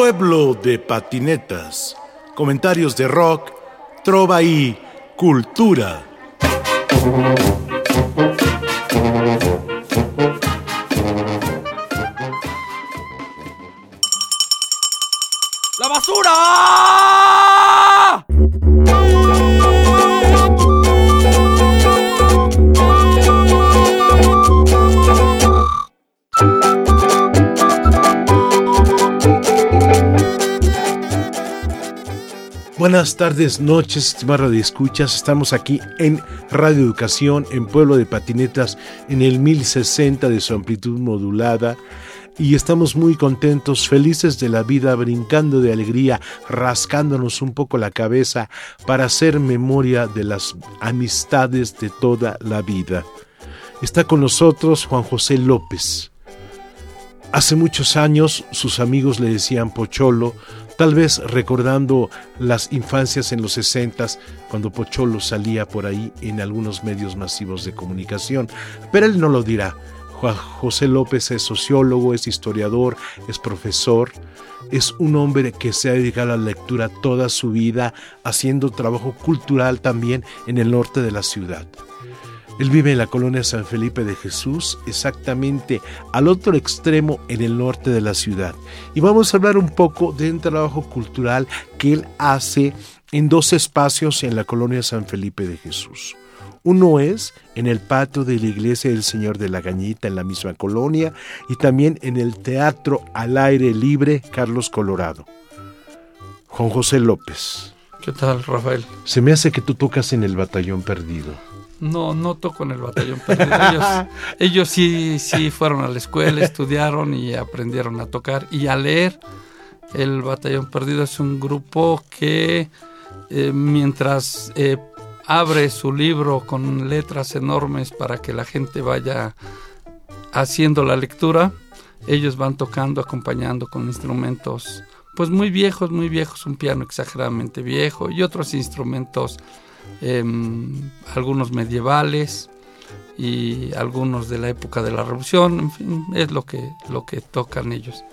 Pueblo de patinetas. Comentarios de rock, trova y cultura. ¡La basura! Buenas tardes, noches, estimados escuchas. Estamos aquí en Radio Educación, en Pueblo de Patinetas, en el 1060 de su amplitud modulada. Y estamos muy contentos, felices de la vida, brincando de alegría, rascándonos un poco la cabeza para hacer memoria de las amistades de toda la vida. Está con nosotros Juan José López. Hace muchos años sus amigos le decían Pocholo, tal vez recordando las infancias en los sesentas, cuando Pocholo salía por ahí en algunos medios masivos de comunicación, pero él no lo dirá. José López es sociólogo, es historiador, es profesor, es un hombre que se ha dedicado a la lectura toda su vida, haciendo trabajo cultural también en el norte de la ciudad. Él vive en la colonia San Felipe de Jesús, exactamente al otro extremo en el norte de la ciudad. Y vamos a hablar un poco de un trabajo cultural que él hace en dos espacios en la colonia San Felipe de Jesús. Uno es en el patio de la iglesia del Señor de la Gañita en la misma colonia y también en el Teatro al Aire Libre Carlos Colorado. Juan José López. ¿Qué tal, Rafael? Se me hace que tú tocas en el batallón perdido. No, no toco en el batallón perdido. Ellos, ellos sí, sí fueron a la escuela, estudiaron y aprendieron a tocar y a leer. El batallón perdido es un grupo que eh, mientras eh, abre su libro con letras enormes para que la gente vaya haciendo la lectura, ellos van tocando, acompañando con instrumentos pues muy viejos, muy viejos, un piano exageradamente viejo y otros instrumentos eh, algunos medievales y algunos de la época de la revolución, en fin, es lo que, lo que tocan ellos.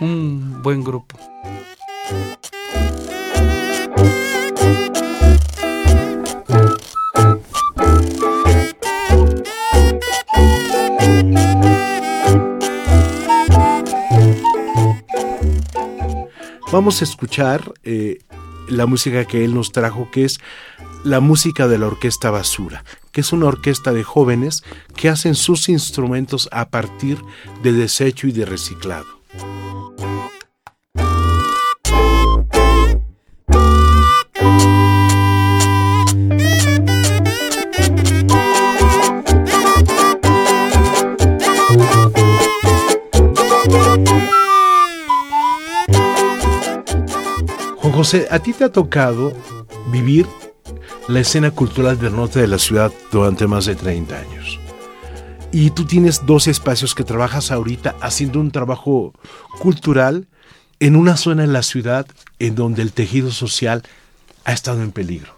Un buen grupo. Vamos a escuchar eh, la música que él nos trajo, que es la música de la Orquesta Basura, que es una orquesta de jóvenes que hacen sus instrumentos a partir de desecho y de reciclado. Juan José, a ti te ha tocado vivir la escena cultural del norte de la ciudad durante más de 30 años. Y tú tienes dos espacios que trabajas ahorita haciendo un trabajo cultural en una zona en la ciudad en donde el tejido social ha estado en peligro.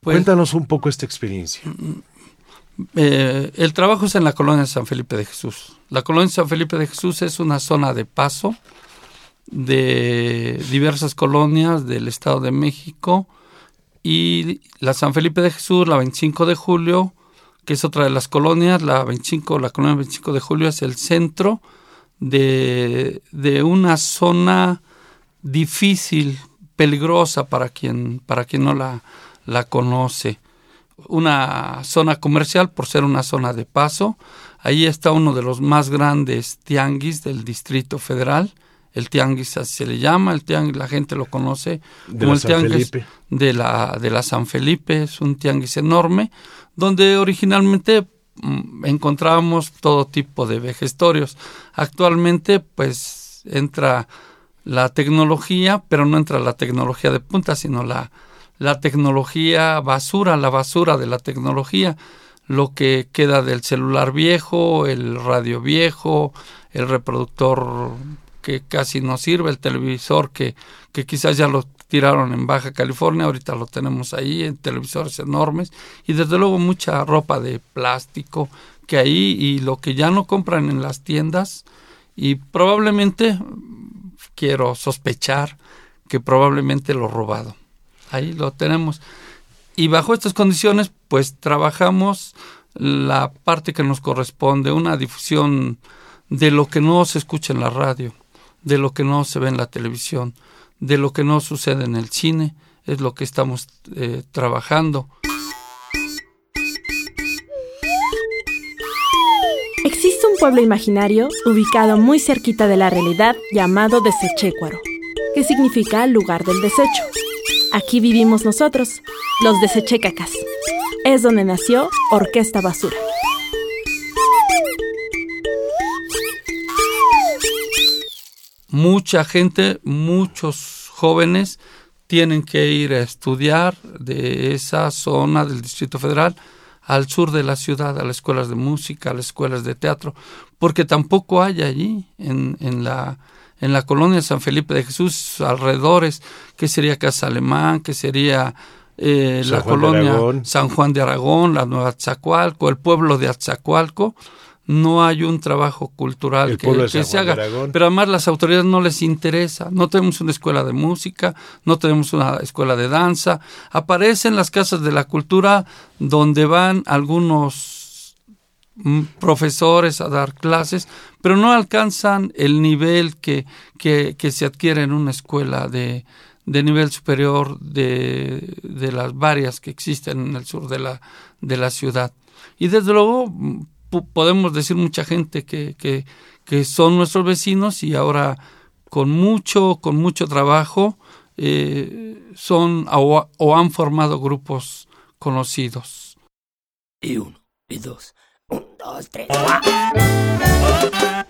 Pues, Cuéntanos un poco esta experiencia. Eh, el trabajo es en la colonia San Felipe de Jesús. La colonia San Felipe de Jesús es una zona de paso de diversas colonias del Estado de México y la San Felipe de Jesús, la 25 de julio, que es otra de las colonias, la 25, la colonia 25 de julio es el centro de, de una zona difícil, peligrosa para quien, para quien no la, la conoce. Una zona comercial por ser una zona de paso. Ahí está uno de los más grandes tianguis del Distrito Federal el tianguis así se le llama, el tianguis la gente lo conoce como el tianguis de la, de la San Felipe, es un tianguis enorme, donde originalmente mm, encontrábamos todo tipo de vejestorios. Actualmente pues entra la tecnología, pero no entra la tecnología de punta, sino la, la tecnología basura, la basura de la tecnología, lo que queda del celular viejo, el radio viejo, el reproductor que casi no sirve, el televisor que, que quizás ya lo tiraron en Baja California, ahorita lo tenemos ahí en televisores enormes y desde luego mucha ropa de plástico que ahí y lo que ya no compran en las tiendas y probablemente quiero sospechar que probablemente lo robado. Ahí lo tenemos. Y bajo estas condiciones, pues trabajamos la parte que nos corresponde, una difusión de lo que no se escucha en la radio, de lo que no se ve en la televisión, de lo que no sucede en el cine, es lo que estamos eh, trabajando. Existe un pueblo imaginario ubicado muy cerquita de la realidad llamado Desechecuaro, que significa lugar del desecho. Aquí vivimos nosotros, los Desechecacas. Es donde nació Orquesta Basura. Mucha gente, muchos jóvenes tienen que ir a estudiar de esa zona del Distrito Federal al sur de la ciudad, a las escuelas de música, a las escuelas de teatro, porque tampoco hay allí en, en la en la colonia San Felipe de Jesús, alrededores, que sería Casa Alemán, que sería eh, la colonia San Juan de Aragón, la Nueva Atzacualco, el pueblo de Atzacualco, no hay un trabajo cultural que, se haga. Pero además las autoridades no les interesa. No tenemos una escuela de música, no tenemos una escuela de danza. Aparecen las casas de la cultura donde van algunos mm, profesores a dar clases, pero no alcanzan el nivel que, que, que se adquiere en una escuela de, de nivel superior de, de, las varias que existen en el sur de la, de la ciudad. Y desde luego podemos decir mucha gente que, que, que, son nuestros vecinos y ahora con mucho, con mucho trabajo eh, son o, o, han formado grupos conocidos. Y uno, y dos, un, dos, tres, hay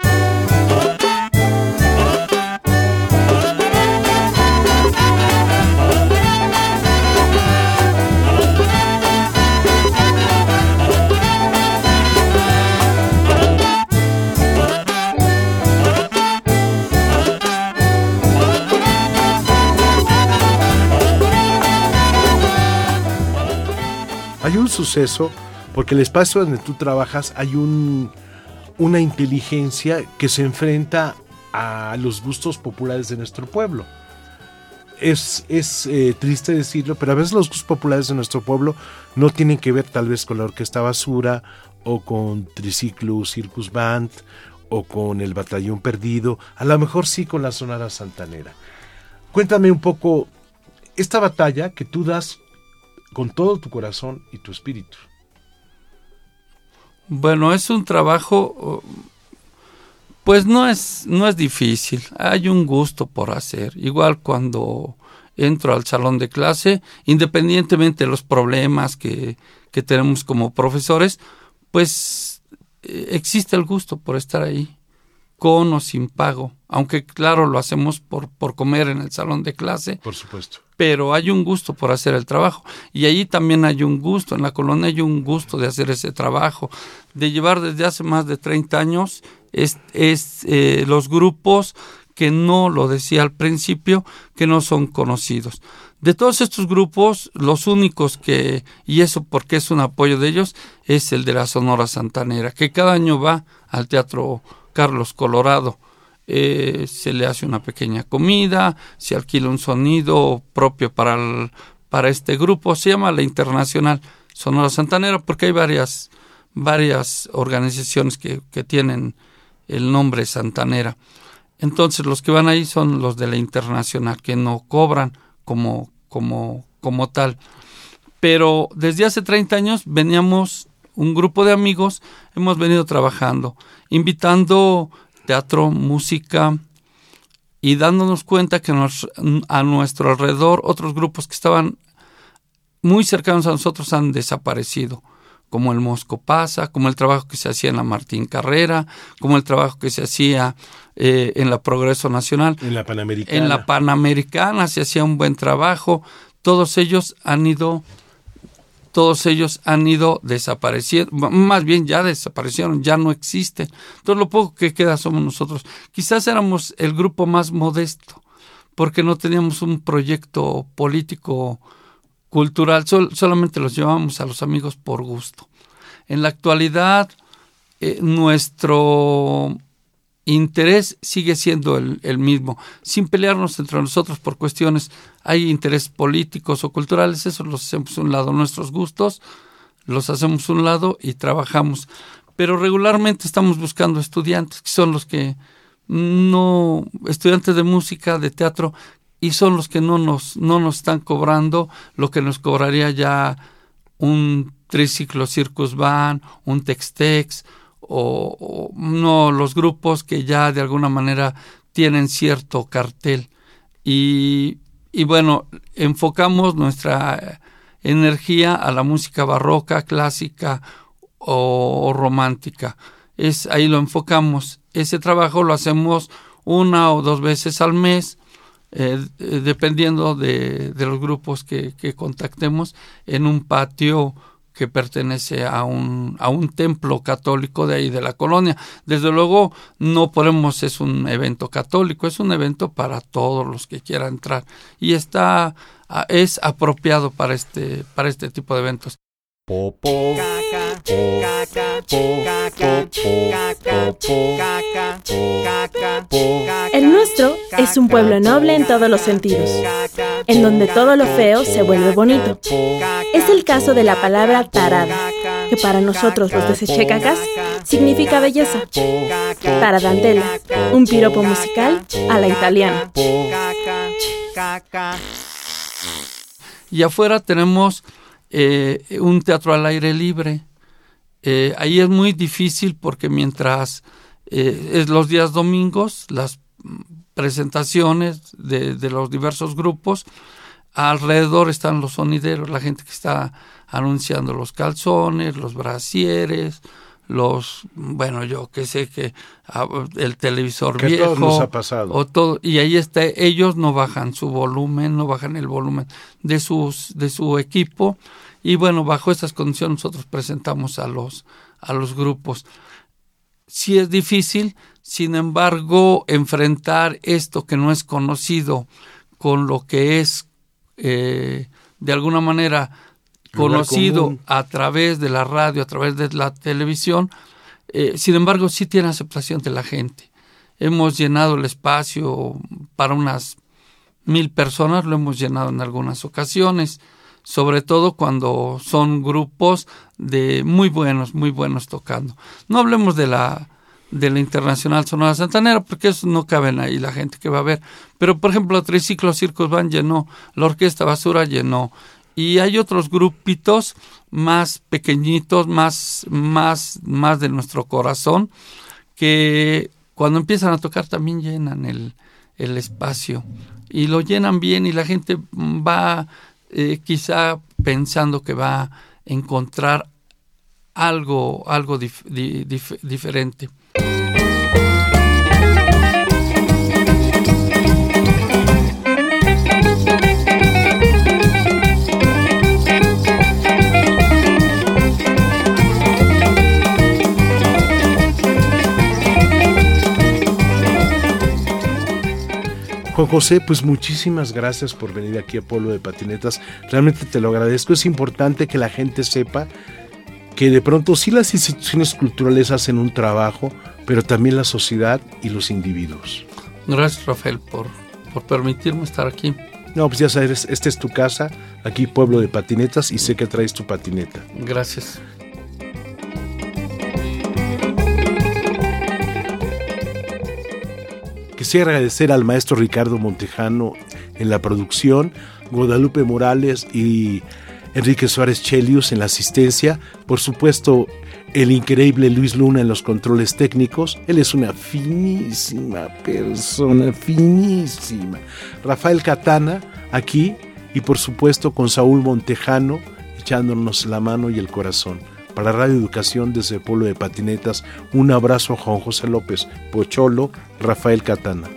suceso, porque el espacio donde tú trabajas hay un, una inteligencia que se enfrenta a los gustos populares de nuestro pueblo. Es, es eh, triste decirlo, pero a veces los gustos populares de nuestro pueblo no tienen que ver tal vez con la Orquesta Basura o con Triciclo Circus Band o con el Batallón Perdido, a lo mejor sí con la Sonora Santanera. Cuéntame un poco esta batalla que tú das con todo tu corazón y tu espíritu. Bueno, es un trabajo, pues no es, no es difícil, hay un gusto por hacer. Igual cuando entro al salón de clase, independientemente de los problemas que, que tenemos como profesores, pues eh, existe el gusto por estar ahí con o sin pago, aunque claro lo hacemos por, por comer en el salón de clase. Por supuesto. Pero hay un gusto por hacer el trabajo. Y allí también hay un gusto, en la colonia hay un gusto de hacer ese trabajo, de llevar desde hace más de 30 años es, es eh, los grupos que no, lo decía al principio, que no son conocidos. De todos estos grupos, los únicos que, y eso porque es un apoyo de ellos, es el de la Sonora Santanera, que cada año va al Teatro Carlos Colorado. Eh, se le hace una pequeña comida, se alquila un sonido propio para, para este grupo, se llama la Internacional Sonora Santanera porque hay varias, varias organizaciones que, que tienen el nombre Santanera. Entonces los que van ahí son los de la Internacional, que no cobran como, como, como tal. Pero desde hace 30 años veníamos un grupo de amigos, hemos venido trabajando, invitando teatro, música y dándonos cuenta que a nuestro alrededor otros grupos que estaban muy cercanos a nosotros han desaparecido, como el Mosco Pasa, como el trabajo que se hacía en la Martín Carrera, como el trabajo que se hacía eh, en la Progreso Nacional. En la Panamericana. En la Panamericana se hacía un buen trabajo. Todos ellos han ido todos ellos han ido desapareciendo, más bien ya desaparecieron, ya no existen. Entonces lo poco que queda somos nosotros. Quizás éramos el grupo más modesto, porque no teníamos un proyecto político cultural, solamente los llevábamos a los amigos por gusto. En la actualidad, eh, nuestro interés sigue siendo el, el, mismo, sin pelearnos entre nosotros por cuestiones, hay interés políticos o culturales, eso los hacemos un lado, nuestros gustos los hacemos un lado y trabajamos. Pero regularmente estamos buscando estudiantes, que son los que no, estudiantes de música, de teatro, y son los que no nos, no nos están cobrando lo que nos cobraría ya un triciclo Circus Van, un Tex-Tex, o, no los grupos que ya de alguna manera tienen cierto cartel. Y, y bueno, enfocamos nuestra energía a la música barroca, clásica o, romántica. Es, ahí lo enfocamos. Ese trabajo lo hacemos una o dos veces al mes, eh, dependiendo de, de, los grupos que, que contactemos, en un patio que pertenece a un, a un templo católico de ahí de la colonia. Desde luego no podemos, es un evento católico, es un evento para todos los que quieran entrar y está, es apropiado para este, para este tipo de eventos. El nuestro es un pueblo noble en todos los sentidos, en donde todo lo feo se vuelve bonito. Es el caso de la palabra tarada, que para nosotros los desechecacas significa belleza. Taradantela, un piropo musical a la italiana. Y afuera tenemos eh, un teatro al aire libre. Eh, ahí es muy difícil porque mientras eh, es los días domingos, las presentaciones de, de, los diversos grupos, alrededor están los sonideros, la gente que está anunciando los calzones, los brasieres, los, bueno, yo que sé que ah, el televisor que viejo. Todo nos ha pasado. O todo, y ahí está, ellos no bajan su volumen, no bajan el volumen de, sus, de su equipo. Y bueno, bajo estas condiciones nosotros presentamos a los, a los grupos. Sí es difícil, sin embargo, enfrentar esto que no es conocido con lo que es, eh, de alguna manera, conocido a través de la radio, a través de la televisión, eh, sin embargo sí tiene aceptación de la gente. Hemos llenado el espacio para unas mil personas, lo hemos llenado en algunas ocasiones, sobre todo cuando son grupos de muy buenos, muy buenos tocando. No hablemos de la de la Internacional Sonora Santanera, porque eso no caben ahí la gente que va a ver. Pero, por ejemplo, Triciclo Circos Van llenó, la Orquesta Basura llenó, y hay otros grupitos más pequeñitos, más, más, más de nuestro corazón, que cuando empiezan a tocar también llenan el, el espacio y lo llenan bien y la gente va eh, quizá pensando que va a encontrar algo, algo dif, dif, diferente. Juan José, pues muchísimas gracias por venir aquí a Pueblo de Patinetas. Realmente te lo agradezco. Es importante que la gente sepa que de pronto sí las instituciones culturales hacen un trabajo, pero también la sociedad y los individuos. Gracias, Rafael, por, por permitirme estar aquí. No, pues ya sabes, esta es tu casa, aquí Pueblo de Patinetas, y sé que traes tu patineta. Gracias. Quisiera agradecer al maestro Ricardo Montejano en la producción, Guadalupe Morales y Enrique Suárez Chelius en la asistencia, por supuesto el increíble Luis Luna en los controles técnicos, él es una finísima persona, finísima. Rafael Catana aquí y por supuesto con Saúl Montejano echándonos la mano y el corazón. Para Radio Educación desde el pueblo de Patinetas, un abrazo a Juan José López, Pocholo, Rafael Catana.